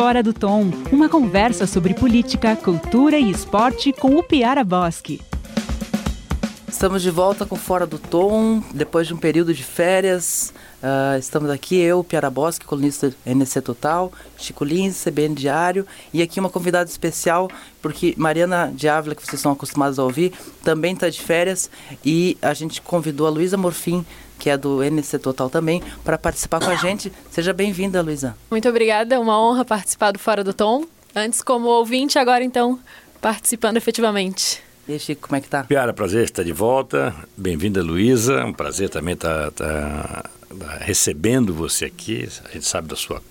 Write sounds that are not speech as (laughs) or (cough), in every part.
Fora do Tom, uma conversa sobre política, cultura e esporte com o Piara Bosque. Estamos de volta com Fora do Tom, depois de um período de férias. Uh, estamos aqui, eu, Piara Bosque, colunista NC Total, Chico Lins, CBN Diário, e aqui uma convidada especial, porque Mariana de Ávila, que vocês estão acostumados a ouvir, também está de férias, e a gente convidou a Luísa Morfim, que é do NC Total também, para participar com a gente. Seja bem-vinda, Luísa. Muito obrigada, é uma honra participar do Fora do Tom. Antes como ouvinte, agora então participando efetivamente. E aí, Chico, como é que tá? Piara, prazer estar de volta. Bem-vinda, Luísa. Um prazer também estar, estar, estar recebendo você aqui. A gente sabe da sua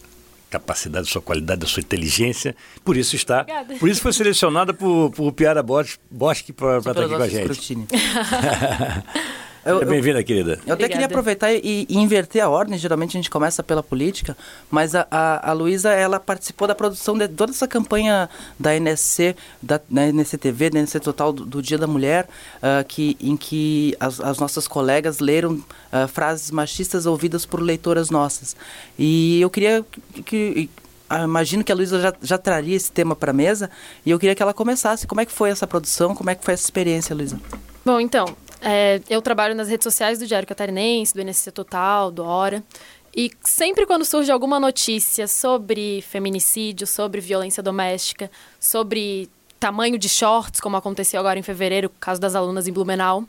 capacidade, da sua qualidade, da sua inteligência. Por isso está. Obrigada. Por isso foi selecionada por, por Piara Bosque para estar aqui com a gente. (laughs) Eu, Bem-vinda, querida. Eu até queria aproveitar e, e, inverter a ordem. Geralmente a gente começa pela política, mas a, a, a Luísa, ela participou da produção de toda essa campanha da NSC, da, da NSC TV, da NSC Total do, do Dia da Mulher, uh, que, em que as, as nossas colegas leram uh, frases machistas ouvidas por leitoras nossas. E eu queria que, que ah, imagino que a Luísa já, já traria esse tema para a mesa e eu queria que ela começasse. Como é que foi essa produção? Como é que foi essa experiência, Luísa? Bom, então, é, eu trabalho nas redes sociais do Diário Catarinense, do NSC Total, do Hora. E sempre quando surge alguma notícia sobre feminicídio, sobre violência doméstica, sobre tamanho de shorts, como aconteceu agora em fevereiro, caso das alunas em Blumenau,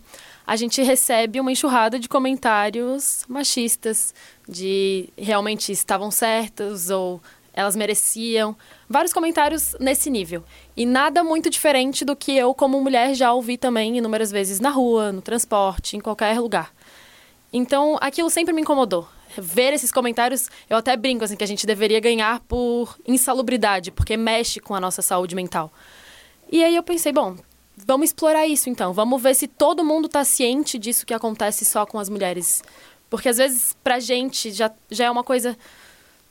a gente recebe uma enxurrada de comentários machistas, de realmente estavam certas ou elas mereciam. Vários comentários nesse nível. E nada muito diferente do que eu, como mulher, já ouvi também inúmeras vezes na rua, no transporte, em qualquer lugar. Então, aquilo sempre me incomodou. Ver esses comentários, eu até brinco assim que a gente deveria ganhar por insalubridade, porque mexe com a nossa saúde mental. E aí eu pensei, bom, vamos explorar isso então. Vamos ver se todo mundo está ciente disso que acontece só com as mulheres. Porque às vezes pra gente já, já é uma coisa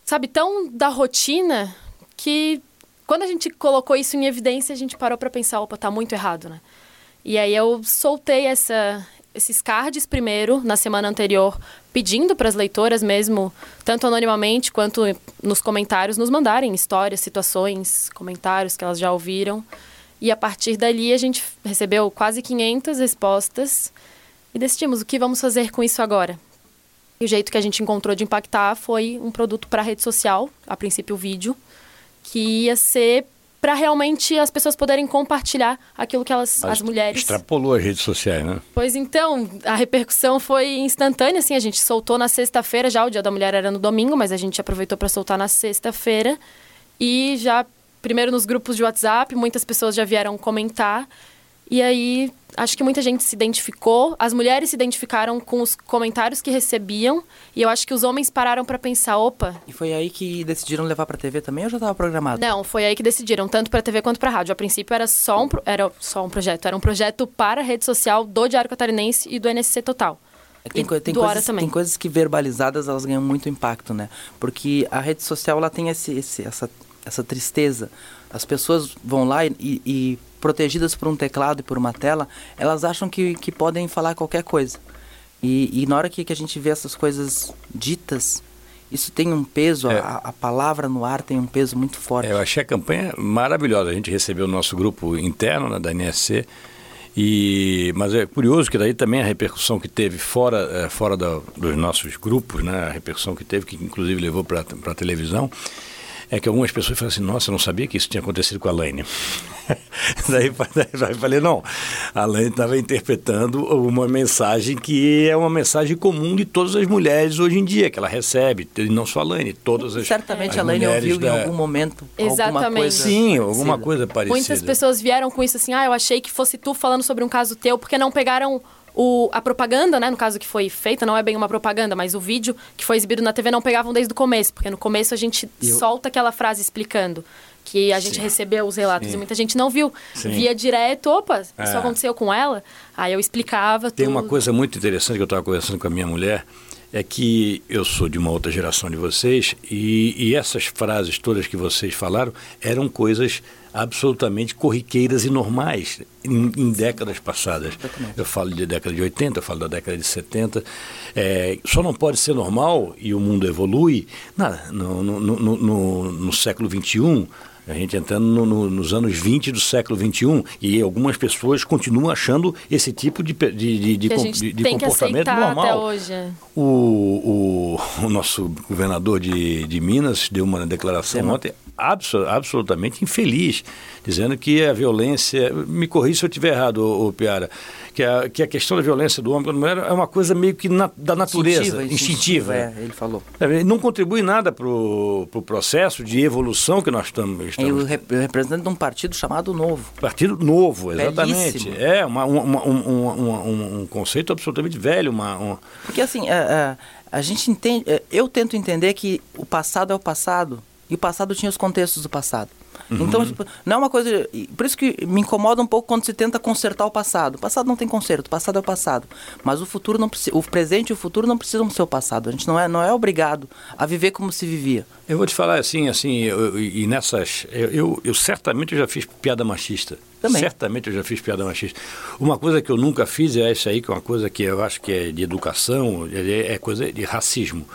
sabe, tão da rotina que quando a gente colocou isso em evidência, a gente parou para pensar, opa, tá muito errado, né? E aí eu soltei essa, esses cards primeiro, na semana anterior, pedindo para as leitoras mesmo, tanto anonimamente quanto nos comentários, nos mandarem histórias, situações, comentários que elas já ouviram. E a partir dali a gente recebeu quase 500 respostas e decidimos o que vamos fazer com isso agora. E o jeito que a gente encontrou de impactar foi um produto para rede social, a princípio vídeo, que ia ser para realmente as pessoas poderem compartilhar aquilo que elas, Mas as mulheres. Extrapolou as redes sociais, né? Pois então, a repercussão foi instantânea, assim, a gente soltou na sexta-feira, já o Dia da Mulher era no domingo, mas a gente aproveitou para soltar na sexta-feira e já primeiro nos grupos de WhatsApp, muitas pessoas já vieram comentar e aí, acho que muita gente se identificou, as mulheres se identificaram com os comentários que recebiam, e eu acho que os homens pararam para pensar, opa. E foi aí que decidiram levar para TV também ou já estava programado? Não, foi aí que decidiram, tanto para TV quanto para rádio. A princípio era só um era só um projeto, era um projeto para a rede social do Diário Catarinense e do NSC Total. É, tem, tem, coisas, tem coisas que verbalizadas elas ganham muito impacto, né? Porque a rede social ela tem esse, esse essa, essa tristeza. As pessoas vão lá e, e protegidas por um teclado e por uma tela, elas acham que, que podem falar qualquer coisa. E, e na hora que, que a gente vê essas coisas ditas, isso tem um peso, é. a, a, palavra no ar tem um peso muito forte. É, eu achei a campanha maravilhosa. A gente recebeu o nosso grupo interno né, da NSC. E, mas é curioso que daí também a repercussão que teve fora, é, fora da, dos nossos grupos, né, a repercussão que teve, que inclusive levou para a televisão, é que algumas pessoas falam assim, nossa, eu não sabia que isso tinha acontecido com a Laine. (laughs) daí, daí eu falei, não, a Laine estava interpretando uma mensagem que é uma mensagem comum de todas as mulheres hoje em dia, que ela recebe, e não só a Laine, todas as Certamente as a Laine ouviu da... em algum momento Exatamente. alguma coisa Sim, alguma coisa parecida. Muitas pessoas vieram com isso assim, ah, eu achei que fosse tu falando sobre um caso teu, porque não pegaram o, a propaganda, né, no caso que foi feita, não é bem uma propaganda, mas o vídeo que foi exibido na TV não pegavam desde o começo, porque no começo a gente Eu... solta aquela frase explicando que a gente Sim. recebeu os relatos Sim. e muita gente não viu. Sim. Via direto, opa, isso é. aconteceu com ela. Aí eu explicava Tem tudo. uma coisa muito interessante que eu estava conversando com a minha mulher, é que eu sou de uma outra geração de vocês e, e essas frases todas que vocês falaram eram coisas absolutamente corriqueiras e normais em, em décadas passadas. Eu falo de década de 80, eu falo da década de 70. É, só não pode ser normal e o mundo evolui nada, no, no, no, no, no século XXI a gente entrando no, no, nos anos 20 do século 21 e algumas pessoas continuam achando esse tipo de, de, de, de, de, de comportamento normal. Até hoje. O, o, o, nosso governador de, de Minas deu uma declaração Sim. ontem absolutamente infeliz, dizendo que a violência. Me corrija se eu estiver errado, ô, ô Piara que a, que a questão da violência do homem contra a mulher é uma coisa meio que na, da natureza, instintiva. instintiva. É, ele falou. É, não contribui nada para o pro processo de evolução que nós estamos. estamos... É o representante de um partido chamado Novo. Partido Novo, exatamente. Belíssimo. É, uma, uma, um, um, um, conceito absolutamente velho. Uma, uma... Porque assim, a, é, a, é, a gente entende, eu tento entender que o passado é o passado e o passado tinha os contextos do passado. Uhum. Então, tipo, não é uma coisa. Por isso que me incomoda um pouco quando se tenta consertar o passado. O passado não tem conserto, o passado é o passado. Mas o futuro não precisa. O presente e o futuro não precisam ser o passado. A gente não é, não é obrigado a viver como se vivia. Eu vou te falar assim, assim, eu, e nessas. Eu, eu, eu certamente já fiz piada machista. Também. Certamente eu já fiz piada machista. Uma coisa que eu nunca fiz é isso aí, que é uma coisa que eu acho que é de educação, é, é coisa de racismo.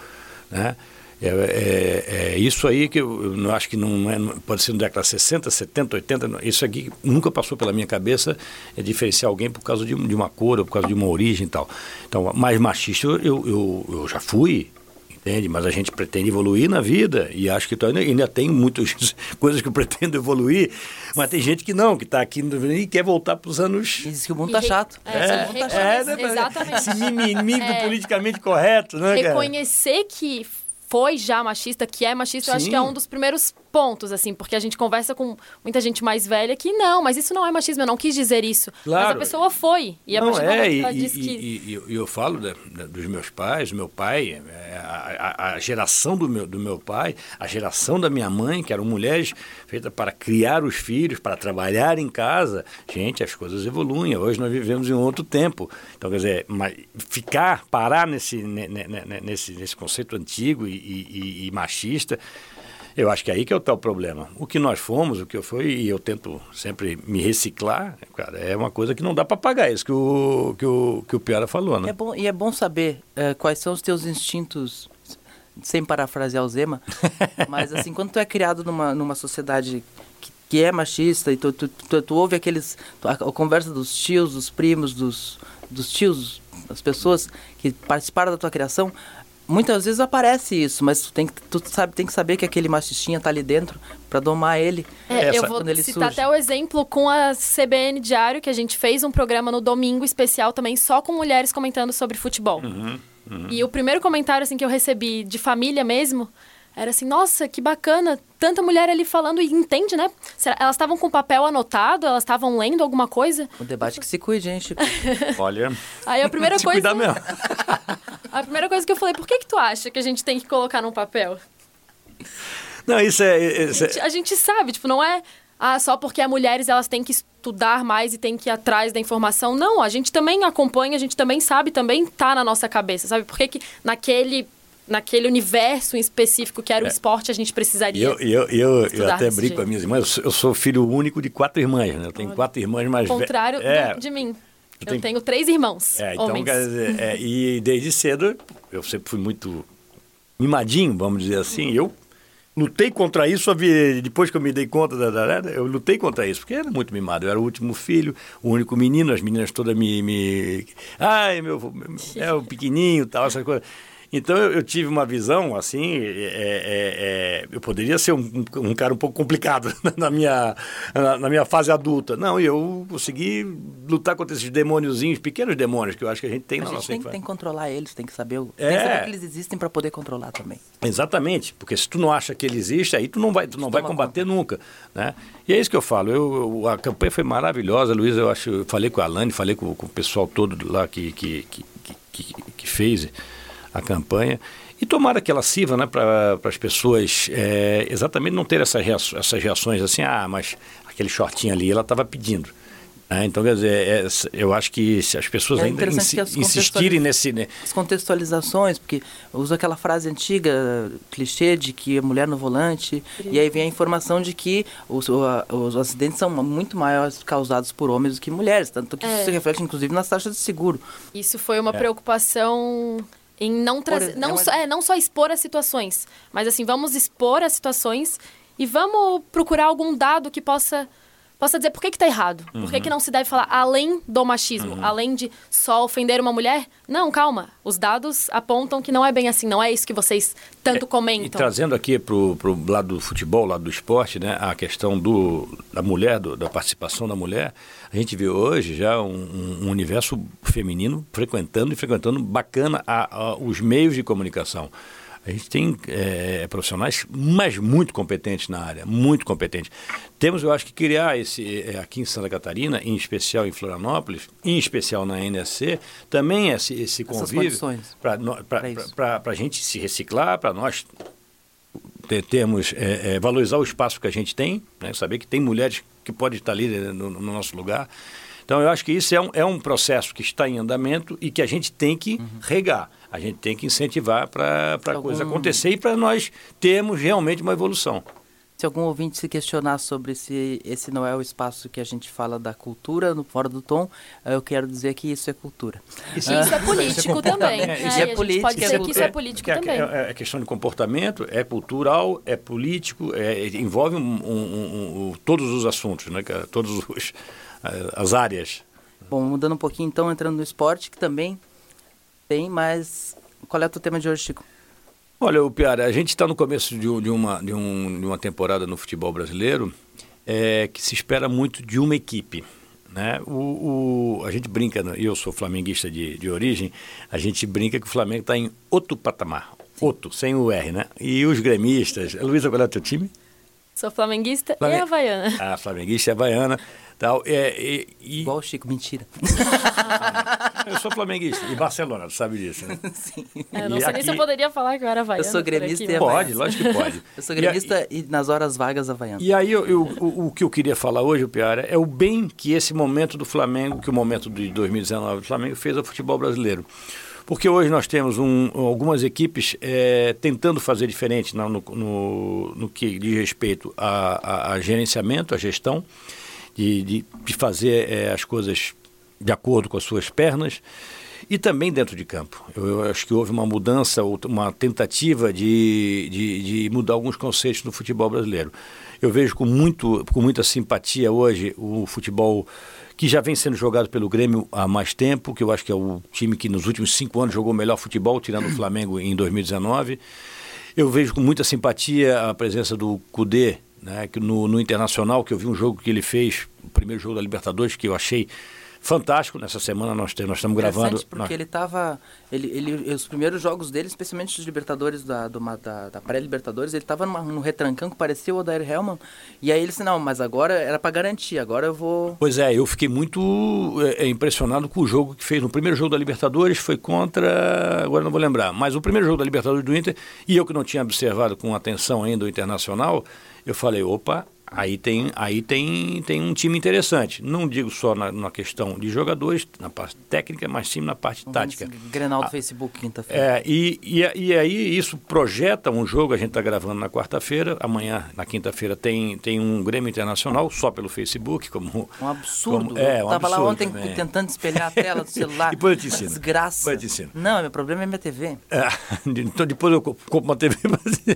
Né? É, é, é, isso aí que eu, eu acho que não é, pode ser no década 60, 70, 80, isso aqui nunca passou pela minha cabeça, é diferenciar alguém por causa de, de uma cor ou por causa de uma origem e tal. Então, mais machista eu, eu, eu já fui, entende? Mas a gente pretende evoluir na vida e acho que ainda, ainda tem muitas (laughs) coisas que eu pretendo evoluir, mas tem gente que não, que está aqui e quer voltar para os anos... E diz que o mundo está chato. É, é, mundo tá chato. é, né, exatamente. Esse mimimi do é. politicamente correto, né, Reconhecer que foi já machista, que é machista, Sim. eu acho que é um dos primeiros pontos, assim, porque a gente conversa com muita gente mais velha que não, mas isso não é machismo, eu não quis dizer isso. Claro. Mas a pessoa foi. E não, a partir é, e, disse e, que... E, e, eu falo de, de, dos meus pais, meu pai, é, a, a, a, geração do meu, do meu pai, a geração da minha mãe, que eram mulheres feitas para criar os filhos, para trabalhar em casa. Gente, as coisas evoluem. Hoje nós vivemos em outro tempo. Então, quer dizer, ficar, parar nesse, nesse, nesse conceito antigo e, e, e machista, eu acho que é aí que está o problema. O que nós fomos, o que eu fui, e eu tento sempre me reciclar, cara, é uma coisa que não dá para pagar, é isso que o, que o, que o Piara falou, né? É bom, e é bom saber uh, quais são os teus instintos, sem parafrasear o Zema, (laughs) mas assim, quando tu é criado numa, numa sociedade que, que é machista e tu, tu, tu, tu ouve aqueles, a, a conversa dos tios, dos primos, dos, dos tios, das pessoas que participaram da tua criação, muitas vezes aparece isso, mas tu tem que, tu sabe, tem que saber que aquele machistinha tá ali dentro para domar ele. É, Essa, eu vou citar surge. até o exemplo com a CBN Diário, que a gente fez um programa no domingo especial também só com mulheres comentando sobre futebol. Uhum, uhum. E o primeiro comentário assim que eu recebi de família mesmo era assim, nossa, que bacana, tanta mulher ali falando e entende, né? Elas estavam com papel anotado, elas estavam lendo alguma coisa. O debate que se cuide, gente. (laughs) Olha. Aí a primeira (laughs) se coisa. Cuidar mesmo. (laughs) a primeira coisa que eu falei, por que que tu acha que a gente tem que colocar num papel? Não, isso é. Isso é... A, gente, a gente sabe, tipo, não é ah, só porque as mulheres elas têm que estudar mais e têm que ir atrás da informação. Não, a gente também acompanha, a gente também sabe, também tá na nossa cabeça, sabe? Por que, que naquele naquele universo em específico que era o é. esporte, a gente precisaria. Eu, eu, eu, eu até brinco com as minhas irmãs, eu sou filho único de quatro irmãs, né? Eu tenho quatro irmãs mais velhas. contrário é, de mim. Eu tenho... tenho três irmãos. É, então, homens. dizer, é, (laughs) e desde cedo eu sempre fui muito mimadinho, vamos dizer assim. Eu lutei contra isso, depois que eu me dei conta da, da, eu lutei contra isso, porque era muito mimado. Eu era o último filho, o único menino, as meninas todas me. me... Ai, meu, é o (laughs) pequenininho tal, essas coisas. Então eu, eu tive uma visão assim, é, é, é, eu poderia ser um, um, cara um pouco complicado (laughs) na minha, na, na, minha fase adulta. Não, e eu consegui lutar contra esses demôniozinhos, pequenos demônios que eu acho que a gente tem a na gente nossa tem, tem que controlar eles, tem que saber, o, é. tem que saber que eles existem para poder controlar também. Exatamente, porque se tu não acha que ele existe, aí tu não vai, tu não vai combater conta. nunca, né? E é isso que eu falo. Eu, eu, a campanha foi maravilhosa, Luiz. Eu acho, eu falei com a Alane, falei com, com o pessoal todo lá que, que, que, que, que fez a campanha. E tomara que ela sirva né, para as pessoas é, exatamente não ter essas reações, essas reações assim, ah, mas aquele shortinho ali ela estava pedindo. É, então, quer dizer, é, eu acho que se as pessoas É ainda as insistirem nesse. né, As contextualizações, porque usa aquela frase antiga, clichê, de que a mulher no volante, e aí vem a informação de que os, os acidentes são muito maiores causados por homens do que mulheres, tanto que É. isso se reflete inclusive nas taxas de seguro. Isso foi uma preocupação em não trazer. Não, é uma- só, é, não só expor as situações, mas assim, vamos expor as situações e vamos procurar algum dado que possa. Possa dizer por que, que tá errado. Por que, que não se deve falar além do machismo, além de só ofender uma mulher? Não, calma. Os dados apontam que não é bem assim, não é isso que vocês tanto E comentam. trazendo aqui para o lado do futebol, lado do esporte, né, a questão do, da mulher, do- da participação da mulher, a gente vê hoje já um, um universo feminino frequentando e frequentando bacana a- a- os meios de comunicação. A gente tem é, profissionais, mas muito competentes na área, muito competentes. Temos, eu acho que criar esse é, aqui em Santa Catarina, em especial em Florianópolis, em especial na NSC, também esse, esse convívio para a gente se reciclar, para nós te- temos é, é, valorizar o espaço que a gente tem, né? saber que tem mulheres que podem estar ali né, no, no nosso lugar. Então eu acho que isso é um, é um processo que está em andamento e que a gente tem que regar, a gente tem que incentivar para a Algum- coisa acontecer e para nós termos realmente uma evolução. Se algum ouvinte se questionar sobre se esse não é o espaço que a gente fala da cultura, no Fora do Tom, eh, eu quero dizer que isso é cultura. Isso é político também. É, né? isso E é a gente política, pode é dizer que isso é político é- também. É, é questão de comportamento, é cultural, é político, é- envolve um- um- um- um- todos os assuntos, né, cara? todas as áreas. Bom, mudando um pouquinho então, entrando no esporte, que também tem, mas qual é o teu tema de hoje, Chico? Olha, o Piara, a gente está no começo de, de uma, de, um- de uma temporada no futebol brasileiro é, que se espera muito de uma equipe. Né? O, o- a gente brinca, né? eu sou flamenguista de, de origem, a gente brinca que o Flamengo está em outro patamar. Outro, sem o R, né? E os gremistas. Luísa, qual é o teu time? Sou flamenguista Flamengo- e havaiana. A flamenguista é havaiana. Tal, é, e, e- Igual o Chico, mentira. (laughs) eu sou flamenguista. E Barcelona, tu sabe disso, né? (laughs) Sim. Eu não E sei nem se eu aqui- poderia falar que eu era havaiana. Eu sou gremista aqui, e Pode, lógico que pode. (laughs) Eu sou E gremista e, nas horas vagas havaiano. E aí eu, eu- o, o que eu queria falar hoje, Piara, é o bem que esse momento do Flamengo, que o momento de 2019 do Flamengo fez ao futebol brasileiro. Porque hoje nós temos um- algumas equipes eh, tentando fazer diferente na- no, no- no que diz respeito a, a- a gerenciamento, a gestão, de, de- de fazer eh, as coisas de acordo com as suas pernas e também dentro de campo. Eu, eu acho que houve uma mudança, uma tentativa de, de, de mudar alguns conceitos no futebol brasileiro. Eu vejo com, muito, com muita simpatia hoje o futebol que já vem sendo jogado pelo Grêmio há mais tempo, que eu acho que é o time que nos últimos cinco anos jogou o melhor futebol, tirando o (clears throat) Flamengo em 2019. Eu vejo com muita simpatia a presença do Cudê né, que no, no Internacional, que eu vi um jogo que ele fez, o primeiro jogo da Libertadores, que eu achei fantástico. Nessa semana nós, nós estamos gravando. Porque nós- ele estava. Ele, ele, os primeiros jogos dele, especialmente os Libertadores da, do da, da pré-Libertadores, ele estava num retrancão que parecia o Odair Helman. E aí ele disse: Não, mas agora era para garantir, agora eu vou. Pois é, eu fiquei muito é, é, impressionado com o jogo que fez. No primeiro jogo da Libertadores foi contra. Agora não vou lembrar, mas o primeiro jogo da Libertadores do Inter, e eu que não tinha observado com atenção ainda o Internacional, eu falei: opa, aí tem, aí tem, tem um time interessante. Não digo só na, na questão de jogadores, na parte técnica, mas sim na parte tática. Grenal do Ah, Facebook, quinta-feira. É, e, e, e aí isso projeta um jogo, a gente está gravando na quarta-feira, amanhã, na quinta-feira, tem, tem um Grêmio Internacional, só pelo Facebook, como... Um absurdo. como- é, eu um tava lá ontem também. tentando espelhar a tela do (laughs) celular. Depois eu te ensino. Desgraça. Depois eu te ensino. Não, meu problema é minha TV. É, (laughs) então depois eu co- compro uma TV.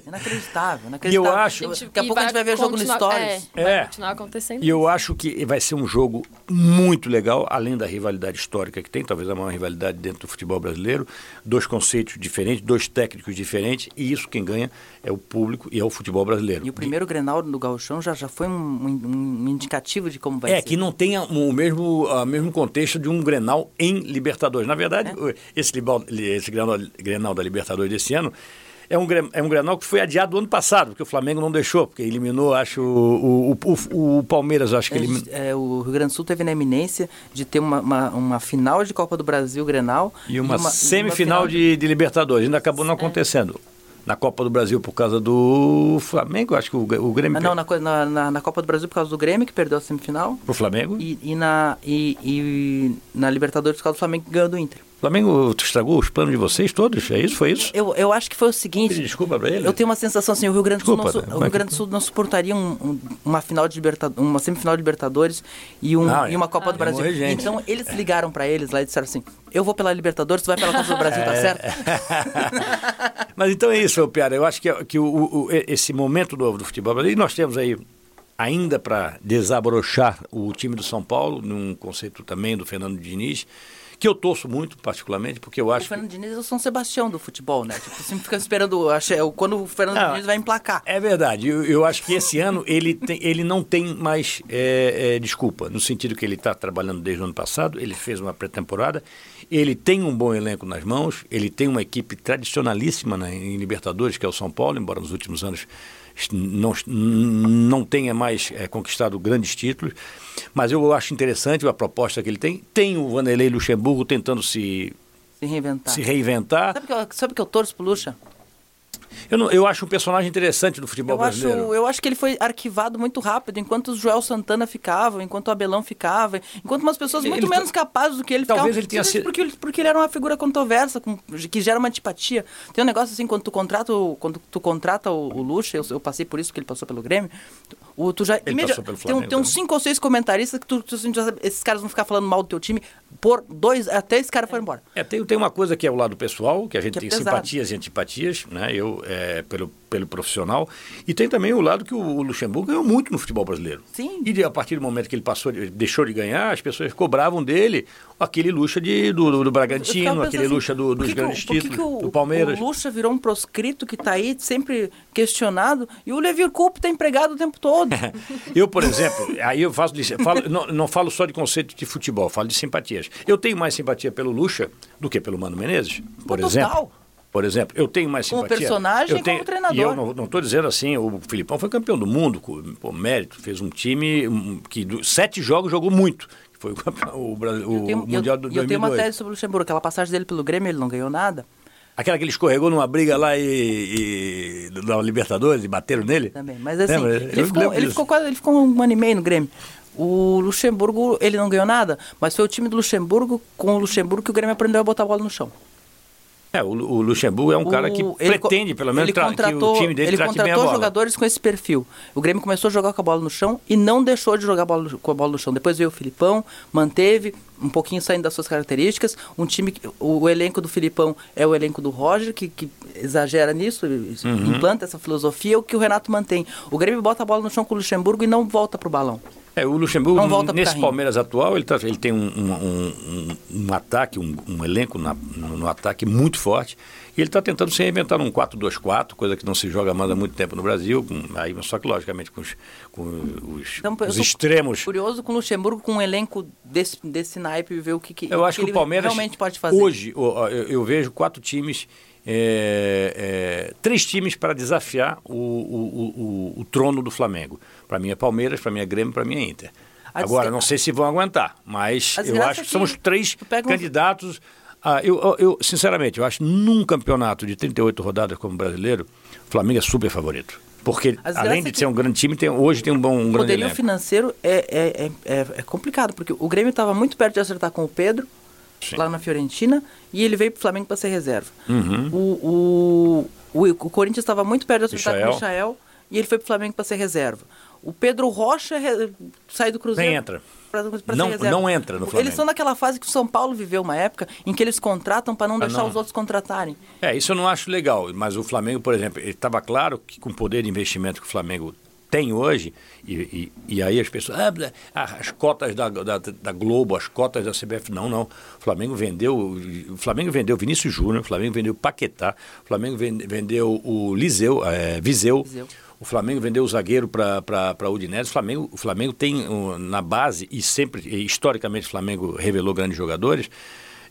Inacreditável, inacreditável. acho- Daqui a pouco a gente vai ver jogo no continuar- É, vai É. continuar acontecendo. E eu acho que vai ser um jogo muito legal, além da rivalidade histórica que tem, talvez a maior rivalidade dentro do futebol brasileiro. Dois conceitos diferentes, dois técnicos diferentes, e isso quem ganha é o público e é o futebol brasileiro. E o primeiro Grenal do Gauchão já, já foi um, um- um indicativo de como vai é, ser. que não tenha o mesmo, o mesmo contexto de um Grenal em Libertadores. Na verdade, É. o- esse, esse Grenal, Grenal da Libertadores desse ano é um, é um Grenal que foi adiado do ano passado, porque o Flamengo não deixou, porque eliminou, acho, o, o, o- o Palmeiras, acho que A eliminou. é, o Rio Grande do Sul teve na eminência de ter uma, uma, uma final de Copa do Brasil, Grenal. E uma, semifinal uma final de, de Libertadores, ainda acabou não acontecendo. na Copa do Brasil por causa do Flamengo, acho que o, o Grêmio... Ah, não, na, na, na, Copa do Brasil por causa do Grêmio, que perdeu a semifinal. Pro Flamengo? E, e na, e, e, na Libertadores por causa do Flamengo que ganhou do Inter. Flamengo estragou os planos de vocês todos? É isso? Foi isso? Eu, eu acho que foi o seguinte. Desculpa pra ele. Eu tenho uma sensação assim, o Rio Grande do Sul, Desculpa, não, o Rio Grande do Sul não suportaria um, um, uma final de Libertadores, uma semifinal de Libertadores e, um, ah, e uma Copa ah, do Brasil. Então eles ligaram para eles lá e disseram assim: eu vou pela Libertadores, tu vai pela Copa do Brasil, tá é. certo? (laughs) Mas então é isso, Piara. Eu acho que, que o, o, esse momento novo do futebol brasileiro, e nós temos aí ainda para desabrochar o time do São Paulo, num conceito também do Fernando Diniz que eu torço muito, particularmente, porque eu acho. O Fernando Diniz é o São Sebastião do futebol, né? Tipo, sempre fica esperando é quando o Fernando não, Diniz vai emplacar. É verdade. Eu, eu, acho que esse ano ele, tem, ele não tem mais é, é, desculpa, no sentido que ele está trabalhando desde o ano passado, ele fez uma pré-temporada, ele tem um bom elenco nas mãos, ele tem uma equipe tradicionalíssima na, em Libertadores, que é o São Paulo, embora nos últimos anos não, não tenha mais é, conquistado grandes títulos, mas eu acho interessante a proposta que ele tem. Tem o Vanderlei Luxemburgo tentando se, se reinventar. Se reinventar. Sabe que eu, sabe que eu torço pro Luxa? Eu, não, eu acho um personagem interessante do futebol eu brasileiro. Acho, eu acho que ele foi arquivado muito rápido, enquanto o Joel Santana ficava, enquanto o Abelão ficava, enquanto umas pessoas muito ele, menos capazes do que ele talvez ficavam. Ele tenha sido... porque, porque ele era uma figura controversa, com, que gera uma antipatia. Tem um negócio assim, quando tu contrata o, quando tu contrata o, o Lucha, eu, eu, passei por isso, porque ele passou pelo Grêmio, o, tu já... Flamengo, tem, tem uns cinco ou seis comentaristas que tu, tu, tu, esses caras vão ficar falando mal do teu time por dois, até esse cara for embora. É, tem, tem uma coisa que é o lado pessoal, que a gente que é tem é simpatias e antipatias, né? Eu, é, pelo pelo profissional. E tem também o lado que o Luxemburgo ganhou muito no futebol brasileiro. Sim. E a partir do momento que ele passou, deixou de ganhar, as pessoas cobravam dele aquele luxa de, do, do Bragantino, aquele assim, luxa do, dos grandes o, títulos, o, do Palmeiras. O luxa virou um proscrito que está aí sempre questionado e o Levi Coupe está empregado o tempo todo. (laughs) eu, por exemplo, aí eu faço, falo, não, não falo só de conceito de futebol, falo de simpatias. Eu tenho mais simpatia pelo Luxa do que pelo Mano Menezes, por Mas exemplo. Total. Por exemplo, eu tenho mais simpatia. Como personagem eu tenho, como treinador. E eu não estou dizendo assim, o Filipão foi campeão do mundo, por mérito, fez um time que do, sete jogos jogou muito. Foi o, o, o tenho, Mundial do 2002. Eu tenho uma tese sobre o Luxemburgo, aquela passagem dele pelo Grêmio, ele não ganhou nada. Aquela que ele escorregou numa briga lá e, e na Libertadores e bateram nele? Também, mas assim, ele, ficou, ele, ficou quase, ele ficou um ano e meio no Grêmio. O Luxemburgo, ele não ganhou nada, mas foi o time do Luxemburgo, com o Luxemburgo, que o Grêmio aprendeu a botar a bola no chão. É, o, o Luxemburgo é um o, cara que pretende, pelo menos, ele contratou, que o time dele Ele contratou jogadores com esse perfil. O Grêmio começou a jogar com a bola no chão e não deixou de jogar bola, com a bola no chão. Depois veio o Filipão, manteve, um pouquinho saindo das suas características. Um time, o, o elenco do Filipão é o elenco do Roger, que, que exagera nisso, uhum. implanta essa filosofia, o que o Renato mantém. O Grêmio bota a bola no chão com o Luxemburgo e não volta pro balão. É, o Luxemburgo, nesse Palmeiras atual, ele, tá, ele tem um, um, um, um ataque, um, elenco na, no, no, ataque muito forte. E ele está tentando se reinventar num 4-2-4, coisa que não se joga mais há muito tempo no Brasil. Com, aí, só que, logicamente, com os, com os, então, os extremos. Curioso com o Luxemburgo, com um elenco desse, desse naipe, ver o que, que, eu acho que, que o Palmeiras realmente pode fazer. Hoje, eu, eu vejo quatro times é, é, três times para desafiar o, o, o, o trono do Flamengo. Para mim é Palmeiras, para mim é Grêmio, para mim é Inter. Agora, não sei se vão aguentar, mas eu acho que, que somos três candidatos. A, eu, eu, sinceramente, eu acho num campeonato de 38 rodadas como brasileiro, o Flamengo é super favorito. Porque, além de ser um grande time, tem, hoje tem um bom um grande O poderio financeiro é, é, é, é, complicado, porque o Grêmio estava muito perto de acertar com o Pedro, Sim. lá na Fiorentina, e ele veio para o Flamengo para ser reserva. Uhum. O, o, o, o, Corinthians estava muito perto de acertar com o Michael, e ele foi para o Flamengo para ser reserva. O Pedro Rocha re... sai do Cruzeiro. Nem entra. Pra, pra não, não entra no Flamengo. Eles estão naquela fase que o São Paulo viveu uma época em que eles contratam para não ah, deixar não. os outros contratarem. É, isso eu não acho legal. Mas o Flamengo, por exemplo, estava claro que com o poder de investimento que o Flamengo tem hoje, e, e, e, aí as pessoas, ah, as cotas da, da, da, Globo, as cotas da CBF, não, não. O Flamengo vendeu, o Flamengo vendeu Vinícius Júnior, o Flamengo vendeu Paquetá, o Flamengo vendeu o Liseu, é, Viseu. Viseu. O Flamengo vendeu o zagueiro para o Udinese. O Flamengo, o Flamengo tem na base, e sempre, historicamente, o Flamengo revelou grandes jogadores.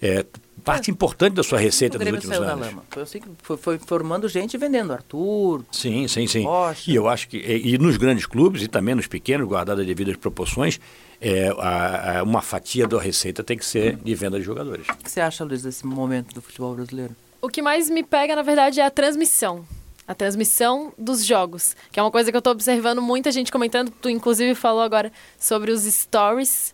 É, parte é. importante da sua receita dos últimos anos. Da lama. Foi assim que foi, foi, formando gente vendendo Arthur. Sim, sim, sim. Rocha. E eu acho que e, e, nos grandes clubes e também nos pequenos, guardadas as devidas proporções, é, a, a, uma fatia da receita tem que ser de venda de jogadores. O que você acha, Luiz, desse momento do futebol brasileiro? O que mais me pega, na verdade, é a transmissão. A transmissão dos jogos, que é uma coisa que eu tô observando muita gente comentando, tu inclusive falou agora sobre os stories.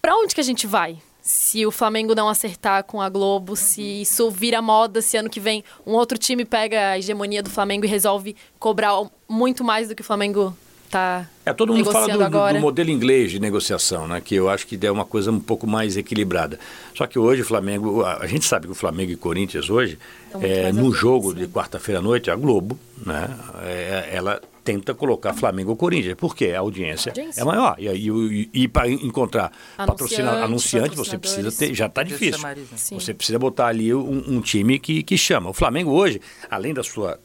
Para onde que a gente vai? Se o Flamengo não acertar com a Globo, se isso vira moda, se ano que vem um outro time pega a hegemonia do Flamengo e resolve cobrar muito mais do que o Flamengo tá É, todo mundo fala do, do- agora. do modelo inglês de negociação, né? Que eu acho que é uma coisa um pouco mais equilibrada. Só que hoje o Flamengo, a, a gente sabe que o Flamengo e Corinthians hoje, muito é, no jogo né? de quarta-feira à noite, a Globo, né? é, ela tenta colocar Flamengo ou Corinthians, porque a audiência, Audiência. é maior. E, e, e, para encontrar patrocina, Anunciantes, anunciante, você precisa ter, já está difícil. né? Você precisa botar ali um, um time que, que chama. O Flamengo hoje, além da sua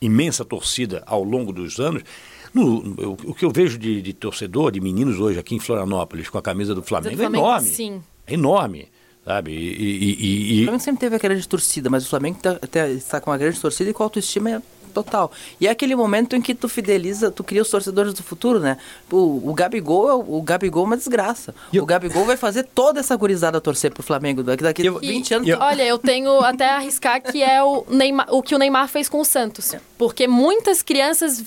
imensa torcida ao longo dos anos, no- eu- o que eu vejo de, de torcedor, de meninos hoje aqui em Florianópolis com a camisa do Flamengo, Flamengo, é enorme. sim. É enorme, sabe? E, e- e- O Flamengo sempre teve aquela grande torcida, mas o Flamengo tá- tá- está com uma grande torcida e com autoestima é total. E é aquele momento em que tu fideliza, tu cria os torcedores do futuro, né? O, o Gabigol, é o, o Gabigol é uma desgraça. E eu- O Gabigol vai fazer toda essa gurizada torcer pro Flamengo daqui, daqui Eu- 20 anos. E, tu- olha, eu tenho até a arriscar que é o, Neymar, o que o Neymar fez com o Santos. Porque muitas crianças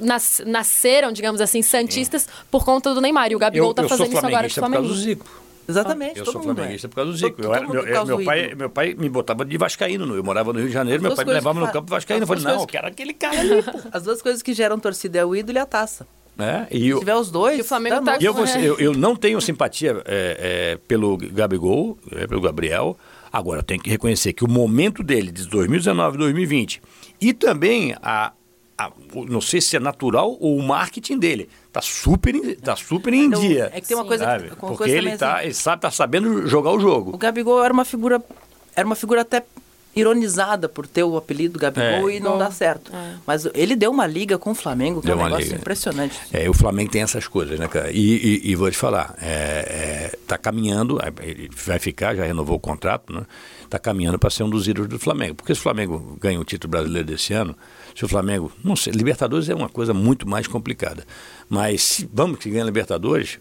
nas- nasceram, digamos assim, santistas por conta do Neymar. E o Gabigol eu, tá eu fazendo isso agora com o flamenguista por causa do Flamengo. Zico. Exatamente, Eu todo sou mundo flamenguista é. por causa do Todo- Zico. Eu todo mundo meu, por causa meu pai, meu pai me botava de vascaíno. Eu morava no Rio de Janeiro, meu pai me levava no fa- campo vascaíno. Eu as falei, duas não, eu coisas- quero aquele cara ali. (laughs) As duas coisas que geram torcida é o ídolo e a taça. É, e Se eu, tiver os dois, o Flamengo tá. E eu, vou É. ser- eu, eu não tenho simpatia é, é, pelo Gabigol, é, pelo Gabriel. Agora, eu tenho que reconhecer que o momento dele, de 2019 2020, e também a, a- o- não sei se é natural ou o marketing dele, tá super, em- tá super em Então, dia. é que tem uma Sim. coisa, sabe? uma Porque coisa ele, tá, assim, ele sabe, tá sabendo jogar o O jogo. Gabigol era uma figura. Era uma figura até ironizada por ter o apelido Gabigol É. e não Bom, dar certo. é. Mas ele deu uma liga com o Flamengo, que é Deu um uma negócio liga. impressionante. É, o Flamengo tem essas coisas, né, cara? E, e- e vou te falar, é, é, tá caminhando, é, ele vai ficar, já renovou o contrato, né? Tá caminhando para ser um dos ídolos do Flamengo. Porque se o Flamengo ganha o título brasileiro desse ano, se o Flamengo. Não sei, Libertadores é uma coisa muito mais complicada. Mas se, vamos que ganha Libertadores,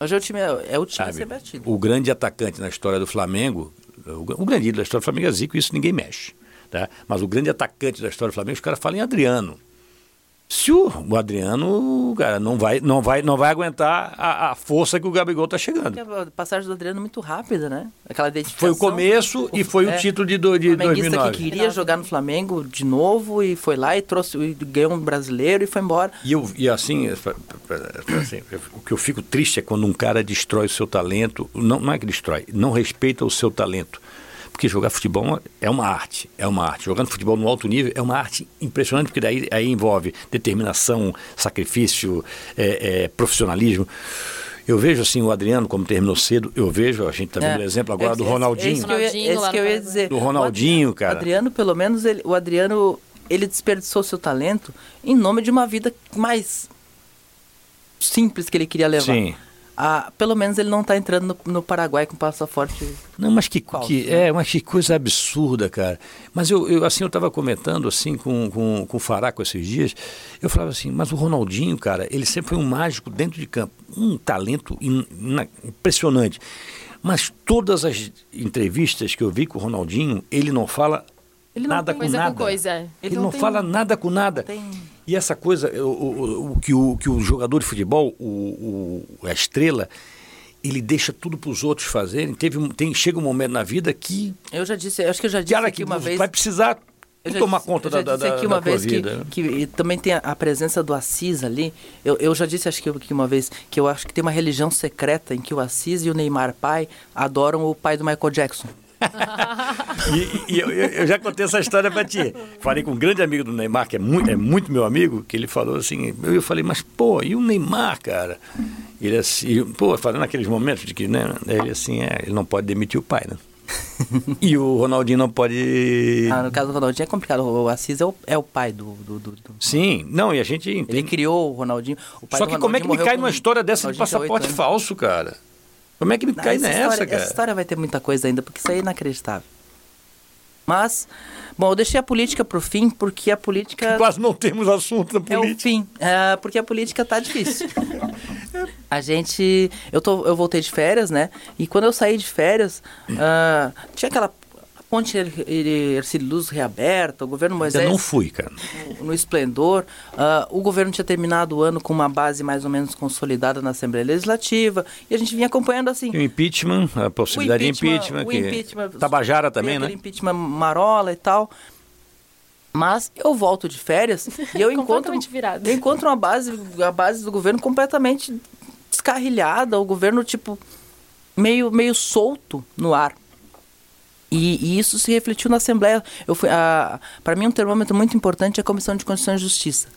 Hoje é o time, é o time a sabe? ser batido. O grande atacante na história do Flamengo, o, o grande ídolo da história do Flamengo é Zico, isso ninguém mexe. Tá? Mas o grande atacante da história do Flamengo, os caras falam em Adriano. Se o, o Adriano, cara, não vai, não vai, não vai aguentar a, a força que o Gabigol tá chegando. A passagem do Adriano é muito rápida, né? Aquela identificação. Foi o começo e foi o é, título de, do, de flamenguista 2009. que queria jogar no Flamengo de novo e foi lá e trouxe e ganhou um brasileiro e foi embora. E, eu, e assim, pra- assim, o que eu fico triste é quando um cara destrói o seu talento. Não, não é que destrói, não respeita o seu talento. Porque jogar futebol é uma arte, é uma arte. Jogando futebol no alto nível é uma arte impressionante, porque daí aí envolve determinação, sacrifício, é, é, profissionalismo. Eu vejo assim o Adriano, como terminou cedo, eu vejo, a gente está vendo É. o exemplo agora Esse- do Ronaldinho. Esse que eu ia, esse que eu ia dizer. Do Ronaldinho, o cara. O Adriano, pelo menos, ele, o Adriano, ele desperdiçou seu talento em nome de uma vida mais simples que ele queria levar. Sim. Ah, pelo menos ele não está entrando no, no Paraguai com passaporte. Não, mas que, Falso, que né? é, mas que coisa absurda, cara. Mas eu, eu assim, eu estava comentando assim com, com, com o Faraco esses dias, eu falava assim, mas o Ronaldinho, cara, ele sempre foi um mágico dentro de campo, um talento in- ina- impressionante. Mas todas as entrevistas que eu vi com o Ronaldinho, ele não fala Ele não nada tem com Coisa nada. com coisa. Ele, Ele não, não tem- fala nada com nada. tem- E essa coisa, o, o, o que, o que o jogador de futebol, o, o- a estrela, ele deixa tudo para os outros fazerem. Teve, tem, chega um momento na vida que, Eu já disse, eu acho que eu já disse cara, aqui que uma vez. vai precisar Eu tomar disse- conta eu da, da, aqui da uma tua vez vida. que, né? que e também tem a, a presença do Assis ali. Eu, eu já disse, acho que aqui uma vez, que eu acho que tem uma religião secreta em que o Assis e o Neymar pai adoram o pai do Michael Jackson. E, e eu, eu- já contei essa história para ti. Falei com um grande amigo do Neymar, que é muito, é muito meu amigo, que ele falou assim, eu, eu falei, mas pô, e o Neymar, cara? Ele assim, pô, falando naqueles momentos de que, né? Ele assim, é, ele não pode demitir o pai, né? (laughs) e o Ronaldinho não pode. Ah, no caso do Ronaldinho é complicado. O Assis é o, é o pai do, do, do- do- Sim, não, e a gente. Ele entende. criou o Ronaldinho. O Só que como é que me cai numa história dessa de passaporte falso, cara? Como é que me Não, cai essa nessa, história, cara? Essa história vai ter muita coisa ainda, porque isso aí é inacreditável. Mas, bom, eu deixei a política pro fim, porque a política Quase não temos assunto na é o política. fim. É, porque a política tá difícil. (laughs) a gente. Eu, tô, eu voltei de férias, né? E quando eu saí de férias, ah, tinha aquela Ponte Ercílio Luz reaberta, o governo Moisés... Eu não fui, cara. No, no esplendor. Uh, o governo tinha terminado o ano com uma base mais ou menos consolidada na Assembleia Legislativa, e a gente vinha acompanhando assim... E o impeachment, a possibilidade impeachment, de impeachment. O que... impeachment Tabajara também, né? impeachment marola e tal. Mas eu volto de férias e eu (laughs) encontro, virado. eu encontro uma base, a base do governo completamente descarrilhada, o governo tipo meio meio solto no ar. E, e, isso se refletiu na Assembleia. Para mim, um termômetro muito importante é a Comissão de Constituição e Justiça.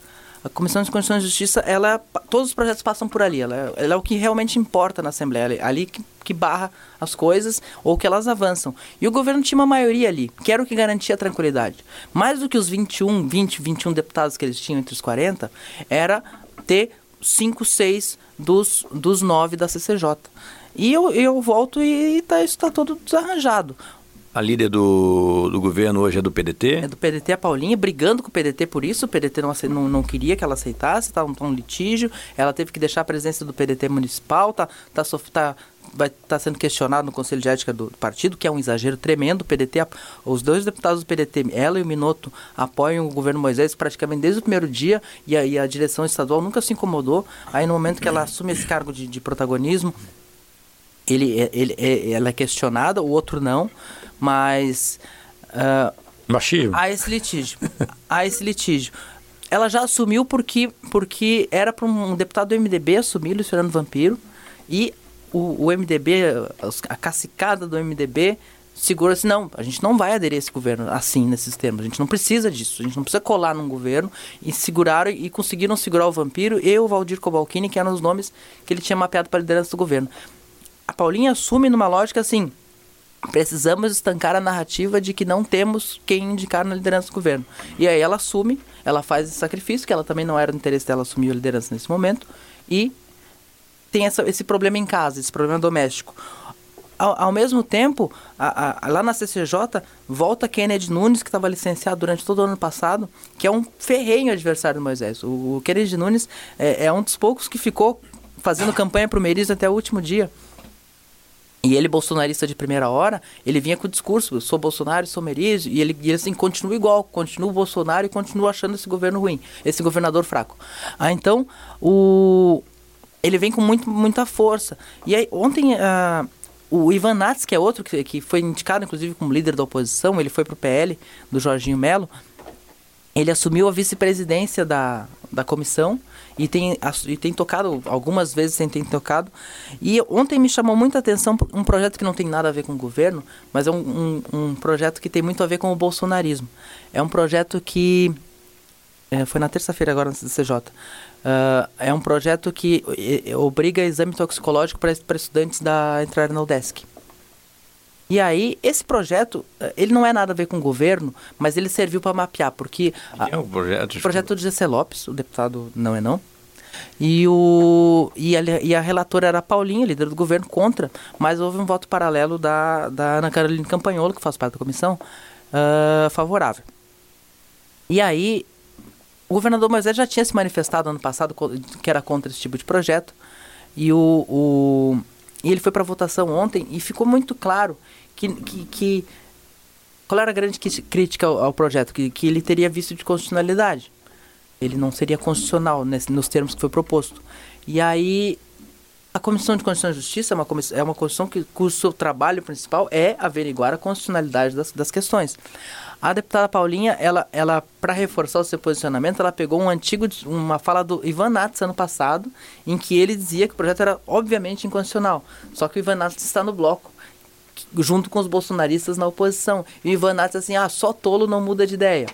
A Comissão de Constituição e Justiça, ela, todos os projetos passam por ali. Ela, ela é o que realmente importa na Assembleia. Ali que, que, barra as coisas ou que elas avançam. E o governo tinha uma maioria ali, que era o que garantia a tranquilidade. Mais do que os 21, 20, 21 deputados que eles tinham entre os 40, era ter 5, 6 dos, dos 9 da CCJ. E eu, eu volto e tá, isso está todo desarranjado. A líder do, do governo hoje é do PDT? É do PDT, a Paulinha, brigando com o PDT por isso. O PDT não, não, não queria que ela aceitasse, estava tá um, um litígio. Ela teve que deixar a presença do PDT municipal, tá, tá, tá, vai estar tá sendo questionado no Conselho de Ética do partido, que é um exagero tremendo. O PDT, os dois deputados do PDT, ela e o Minuto, apoiam o governo Moisés praticamente desde o primeiro dia e a, e a direção estadual nunca se incomodou. Aí no momento que ela assume esse cargo de, de protagonismo, ele, ele, ele, ela é questionada, o outro não mas. Uh, Machismo. Há esse litígio. há esse litígio. Ela já assumiu porque, porque era para um deputado do MDB assumir, Luiz Fernando Vampiro, e o, o MDB, a cacicada do MDB, segura assim, não, a gente não vai aderir a esse governo assim, nesses termos, a gente não precisa disso, a gente não precisa colar num governo, e seguraram e conseguiram segurar o Vampiro e o Valdir Cobalcini, que eram os nomes que ele tinha mapeado para a liderança do governo. A Paulinha assume numa lógica assim, precisamos estancar a narrativa de que não temos quem indicar na liderança do governo. E aí ela assume, ela faz esse sacrifício, que ela também não era do interesse dela assumir a liderança nesse momento, e tem essa, esse problema em casa, esse problema doméstico. Ao, ao mesmo tempo, a, a, lá na CCJ, volta Kennedy Nunes, que estava licenciado durante todo o ano passado, que é um ferrenho adversário do Moisés. O, o Kennedy Nunes é, é um dos poucos que ficou fazendo campanha para o Meiriz até o último dia. E ele, bolsonarista de primeira hora, ele vinha com o discurso, sou Bolsonaro, sou Merizio, e ele, e assim, continua igual, continua o Bolsonaro e continua achando esse governo ruim, esse governador fraco. Ah, então, o, ele vem com muito, muita força. E aí, ontem, uh, o Ivan Nats, que é outro que, que foi indicado, inclusive, como líder da oposição, ele foi para o PL, do Jorginho Melo, ele assumiu a vice-presidência da, da comissão, e tem, e tem tocado, algumas vezes tem, tem tocado. E ontem me chamou muita atenção um projeto que não tem nada a ver com o governo, mas é um, um, um projeto que tem muito a ver com o bolsonarismo. É um projeto que. É, foi na terça-feira agora no CCJ. Uh, é um projeto que obriga exame toxicológico para estudantes da entrar na UDESC. E aí, esse projeto, eh, ele não é nada a ver com o governo, mas ele serviu para mapear, porque... é o projeto? O projeto do Gessé Lopes, o deputado não é não. E, o, e, a, e a relatora era a Paulinha, líder do governo, contra, mas houve um voto paralelo da, da Ana Carolina Campanholo, que faz parte da comissão, uh, favorável. E aí, o governador Moisés já tinha se manifestado ano passado que era contra esse tipo de projeto, e o, o e ele foi para votação ontem e ficou muito claro que, que, que qual era a grande crítica ao, ao projeto? Que, que ele teria visto de constitucionalidade. Ele não seria constitucional nesse, nos termos que foi proposto. E aí, a Comissão de Constituição e Justiça é uma, comissão, é uma comissão que, cujo trabalho principal é averiguar a constitucionalidade das, das questões. A deputada Paulinha, ela, ela para reforçar o seu posicionamento, ela pegou um antigo, uma fala do Ivan Nats ano passado, em que ele dizia que o projeto era obviamente inconstitucional. Só que o Ivan Nats está no bloco, junto com os bolsonaristas na oposição. E o Ivan Nats assim, ah, só tolo não muda de ideia.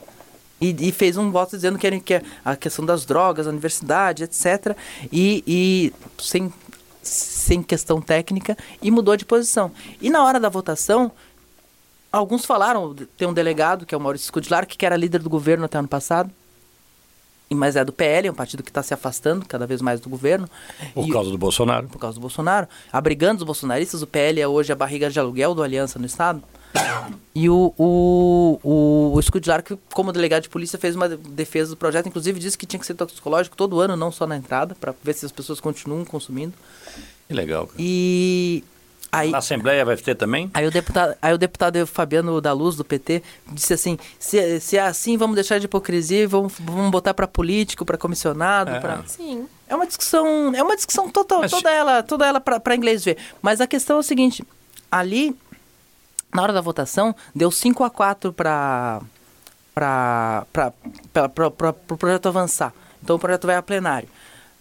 E, e, fez um voto dizendo que, que a questão das drogas, a universidade, etc. E, e sem, sem questão técnica, e mudou de posição. E na hora da votação, Alguns falaram, tem um delegado, que é o Maurício Scudilar, que era líder do governo até ano passado, mas é do PL, é um partido que está se afastando cada vez mais do governo. Por e, causa do Bolsonaro. Por causa do Bolsonaro. Abrigando os bolsonaristas, o PL é hoje a barriga de aluguel do Aliança no Estado. E o, o, o, o Scudilar, que como delegado de polícia, fez uma defesa do projeto, inclusive disse que tinha que ser toxicológico todo ano, não só na entrada, para ver se as pessoas continuam consumindo. Que legal. Cara. E Aí, Na Assembleia vai ter também? Aí o deputado, aí o deputado Fabiano da Luz, do PT, disse assim: se, se é assim, vamos deixar de hipocrisia e vamos, vamos botar para político, para comissionado. É. pra- Sim. É uma discussão, é uma discussão total, Mas- toda ela, toda ela para inglês ver. Mas a questão é o seguinte: ali, na hora da votação, deu 5 a 4 para para o projeto avançar. Então o projeto vai a plenário.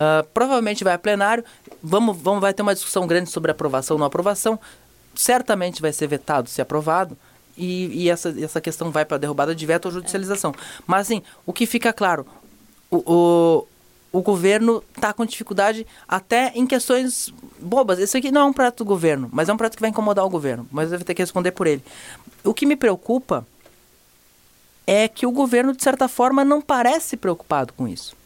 Ah, provavelmente vai a plenário. Vamos, vamos, vai ter uma discussão grande sobre aprovação ou não aprovação. Certamente vai ser vetado se aprovado. E, e essa, essa questão vai para derrubada de veto ou judicialização. Mas, assim, o que fica claro, o, o governo está com dificuldade até em questões bobas. Isso aqui não é um prato do governo, mas é um prato que vai incomodar o governo. Mas vou ter que responder por ele. O que me preocupa é que o governo, de certa forma, não parece preocupado com isso.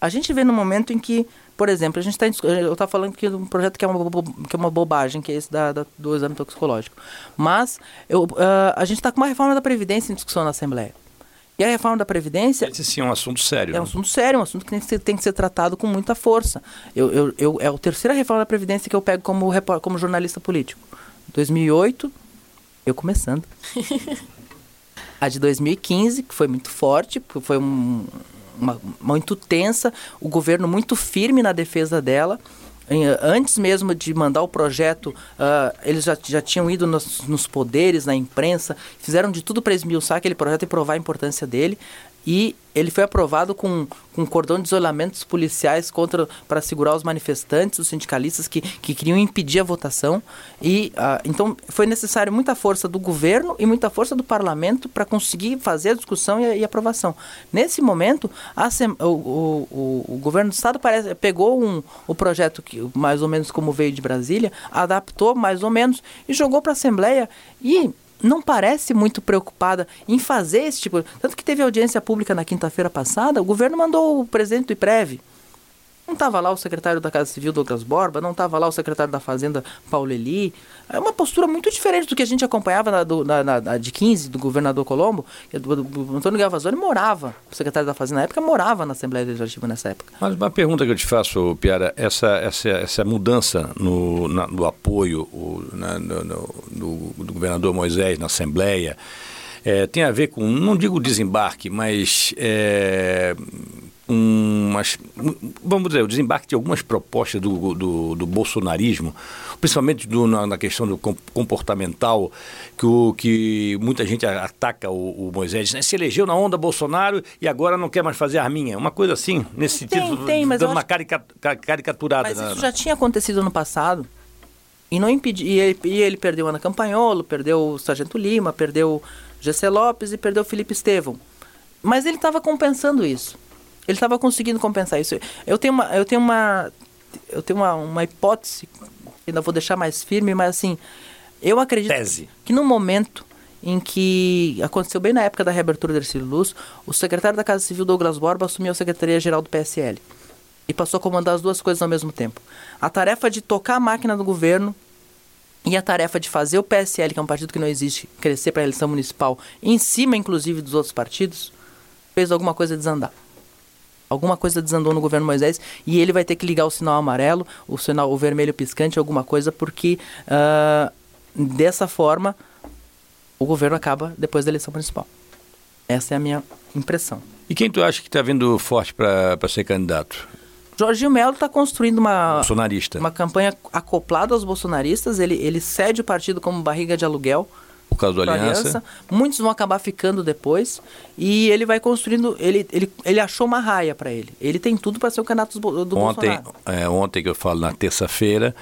A gente vê no momento em que, por exemplo, a gente está eu estava falando que um projeto que é uma, que é uma bobagem, que é esse da, da- do exame toxicológico. Mas eu, ah, a gente está com uma reforma da Previdência em discussão na Assembleia. E a reforma da Previdência Esse sim é um assunto sério. é um né? assunto sério, um assunto que tem que ser, tem que ser tratado com muita força. Eu, eu, eu, é a terceira reforma da Previdência que eu pego como, como jornalista político. 2008, eu começando. (laughs) a de 2015, que foi muito forte, foi um- uma, muito tensa, o governo muito firme na defesa dela. Antes mesmo de mandar o projeto, ah, eles já, já tinham ido nos, nos poderes, na imprensa, fizeram de tudo para esmiuçar aquele projeto e provar a importância dele. E ele foi aprovado com, com cordão de isolamentos policiais contra para segurar os manifestantes, os sindicalistas que, que queriam impedir a votação. E ah, então foi necessário muita força do governo e muita força do parlamento para conseguir fazer a discussão e e aprovação. Nesse momento, a o, o, o governo do estado parece, pegou um, o projeto que mais ou menos como veio de Brasília, adaptou mais ou menos e jogou para a Assembleia e não parece muito preocupada em fazer esse tipo. Tanto que teve audiência pública na quinta-feira passada, o governo mandou o presidente do IPREV. Não estava lá o secretário da Casa Civil, Douglas Borba, não estava lá o secretário da Fazenda, Paulo Eli. É uma postura muito diferente do que a gente acompanhava na, do- na- na- de 15, do governador Colombo. que do- do- Antônio Gavazoni morava, o secretário da Fazenda na época morava na Assembleia Legislativa nessa época. Mas uma pergunta que eu te faço, Piara, essa, essa, essa mudança no, na- no apoio o- na- no- no- do, do governador Moisés na Assembleia eh, tem a ver com, não digo desembarque, mas eh, umas, vamos dizer, o desembarque de algumas propostas do, do, do bolsonarismo, principalmente do- na, na questão do com- comportamental, que, o, que muita gente ataca o, o Moisés, né? se elegeu na onda Bolsonaro e agora não quer mais fazer arminha, uma coisa assim, nesse sentido, tem, mas dando uma carica- ca- caricaturada. Mas na- isso já tinha acontecido no passado. E não impedi, e ele, e ele perdeu Ana Campanholo, perdeu o Sargento Lima, perdeu o GC Lopes e perdeu o Felipe Estevão. Mas ele estava compensando isso. Ele estava conseguindo compensar isso. Eu tenho uma, eu tenho uma, eu tenho uma, uma hipótese, ainda vou deixar mais firme, mas assim, eu acredito Tese. que no momento em que aconteceu bem na época da reabertura do Ercílio Luz, o secretário da Casa Civil, Douglas Borba, assumiu a Secretaria-Geral do PSL e passou a comandar as duas coisas ao mesmo tempo. A tarefa de tocar a máquina do governo e a tarefa de fazer o PSL, que é um partido que não existe, crescer para a eleição municipal, em cima, inclusive, dos outros partidos, fez alguma coisa desandar. Alguma coisa desandou no governo Moisés e ele vai ter que ligar o sinal amarelo, o sinal o vermelho piscante, alguma coisa, porque ah, dessa forma o governo acaba depois da eleição municipal. Essa é a minha impressão. E quem tu acha que está vindo forte para ser candidato? Jorginho Melo está construindo uma, Bolsonarista. uma campanha acoplada aos bolsonaristas. Ele, ele cede o partido como barriga de aluguel Por causa do para Aliança. Muitos vão acabar ficando depois. E ele vai construindo. Ele, ele, ele achou uma raia para ele. Ele tem tudo para ser o candidato do, do Ontem, Bolsonaro. é, ontem que eu falo, na terça-feira,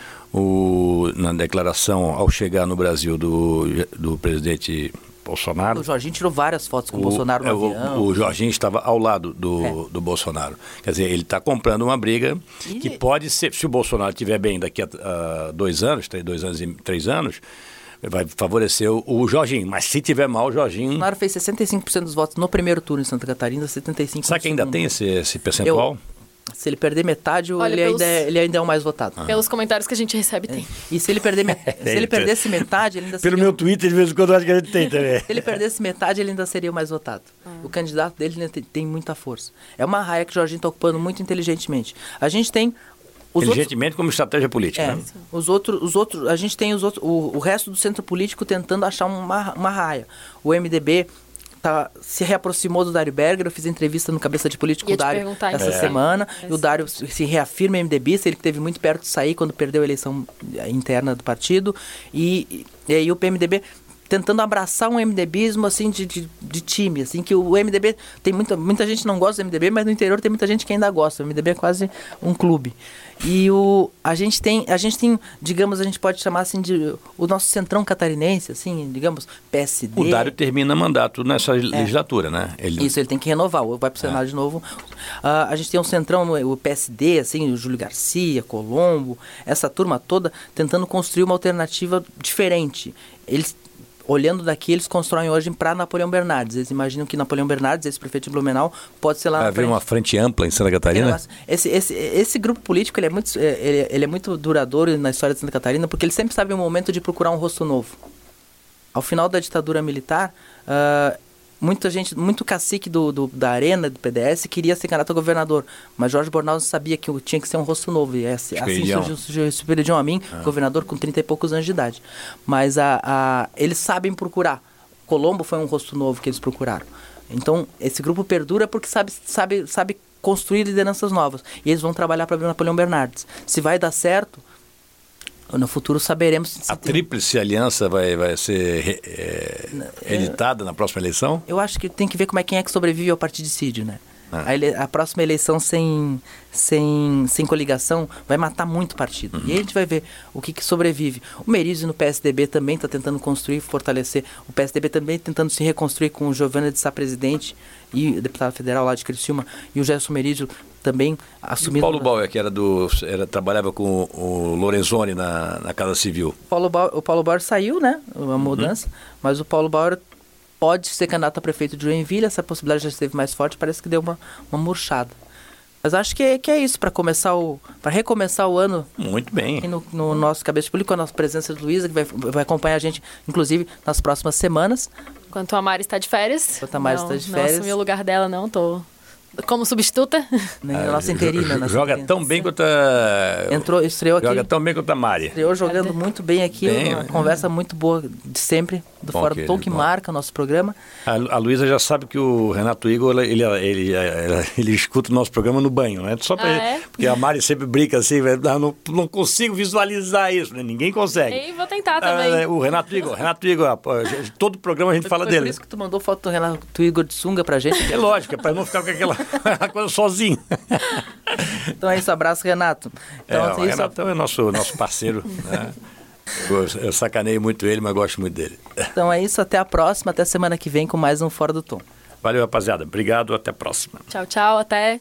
na declaração ao chegar no Brasil do, do presidente Bolsonaro. O Jorginho tirou várias fotos com o, o- Bolsonaro no é, o- avião. O, Jorginho estava ao lado do, É. do Bolsonaro. Quer dizer, ele está comprando uma briga E- que pode ser, se o Bolsonaro estiver bem daqui a, a dois anos, três, dois anos e três anos, vai favorecer o, o Jorginho. Mas se tiver mal, o Jorginho. Bolsonaro fez 65% dos votos no primeiro turno em Santa Catarina, 75% Será que ainda tem esse, esse percentual? Se ele perder metade, Olha, ele, pelos- ainda é, ele ainda é o mais votado. Pelos comentários que a gente recebe, tem. E se ele perder met- (laughs) se ele perdesse metade, ele ainda Pelo seria meu o- Twitter, de vez em quando, eu acho que a gente tem (laughs) também. Se ele perdesse metade, ele ainda seria o mais votado. O candidato dele ainda tem, tem muita força. É uma raia que o Jorginho está ocupando muito inteligentemente. A gente tem Os Inteligentemente como estratégia política, é, né? os outros, os outros, a gente tem os outros, o, o resto do centro político tentando achar uma, uma raia. O MDB tá, se reaproximou do Dário Berger, eu fiz entrevista no Cabeça de Político com Ia o te Dário essa. É. semana, É. e o Dário se reafirma MDBista, ele que teve muito perto de sair quando perdeu a eleição interna do partido, e, e aí o PMDB tentando abraçar um MDBismo assim de, de, de time, assim que o MDB tem muita muita gente não gosta do MDB, mas no interior tem muita gente que ainda gosta. O MDB é quase um clube. E o a gente tem a gente tem, digamos, a gente pode chamar assim de o nosso centrão catarinense, assim, digamos, PSD. O Dário termina mandato nessa legislatura, né? Ele... É. Isso, ele tem que renovar, vai para o Senado de novo. Ah, a gente tem um centrão, o PSD, assim, o Júlio Garcia, Colombo, essa turma toda tentando construir uma alternativa diferente. Eles, olhando daqui, eles constroem hoje para Napoleão Bernardes. Eles imaginam que Napoleão Bernardes, esse prefeito de Blumenau, pode ser lá haver uma frente ampla em Santa Catarina? Mas Esse, esse, esse grupo político ele é, muito, é, ele, ele é muito duradouro na história de Santa Catarina porque ele sempre sabe o momento de procurar um rosto novo. Ao final da ditadura militar, ah, muita gente, muito cacique do, do- da arena do PDS queria ser candidato a governador, mas Jorge Bornhaus sabia que tinha que ser um rosto novo e assim, assim surgiu, surgiu o Esperidião a mim, governador com 30 e poucos anos de idade. Mas a, a, eles sabem procurar. Colombo foi um rosto novo que eles procuraram. Então, esse grupo perdura porque sabe, sabe, sabe construir lideranças novas. E eles vão trabalhar para ver Napoleão Bernardes. Se vai dar certo, no futuro saberemos se A tem- tríplice aliança vai, vai ser re- é, editada na próxima eleição? Eu acho que tem que ver como é quem é que sobrevive ao partidicídio, né? Ah. A, ele- a próxima eleição sem, sem, sem coligação vai matar muito partido. Uhum. E aí a gente vai ver o que, que sobrevive. O Merizio no PSDB também está tentando construir, fortalecer. O PSDB também tentando se reconstruir com o Giovanna de Sá presidente e o deputado federal lá de Criciúma. E o Gerson Merizio também E o assumindo... Paulo Bauer, que era do, era, trabalhava com o Lorenzoni na, na Casa Civil. O Paulo, Bauer, o Paulo Bauer saiu, né? A mudança. Mas o Paulo Bauer pode ser candidato a prefeito de Joinville. Essa possibilidade já esteve mais forte. Parece que deu uma, uma murchada. Mas acho que, é- que é isso para começar o. para recomeçar o ano Muito bem. aqui no, no nosso cabeça público, com a nossa presença de Luísa, que vai, vai acompanhar a gente, inclusive, nas próximas semanas. Enquanto a Mari está de férias. Enquanto a Mari não, está de Não férias. assumi o lugar dela, não. Tô como substituta. Né, a nossa interina. Ah, Joga tão bem quanto a... Entrou, estreou aqui. Joga tão bem quanto a Mari. Estreou jogando muito bem aqui, Bem, uma né? conversa muito boa de sempre, do Fora do Tom, que bom. marca o nosso programa. A, a Luísa já sabe que o Renato Igor, ele, ele, ele, ele- ele escuta o nosso programa no banho, né? Só pra Ah, ele- é? Porque a Mari sempre brinca assim, "Ah, não, não consigo visualizar isso, né? Ninguém consegue. E vou tentar Ah, também. o Renato Igor, Renato Igor, todo programa a gente fala Foi dele. por isso que tu mandou foto do Renato Igor de sunga pra gente. É lógico, é pra não ficar com aquela (laughs) coisa sozinho. Então é isso, abraço, Renato. É, Então, o assim, isso, Renatão é nosso, nosso parceiro, né? Eu, eu sacaneio muito ele, mas gosto muito dele. então é isso, até a próxima, até semana que vem com mais um Fora do Tom. Valeu, rapaziada. Obrigado, até a próxima. Tchau, tchau. Até.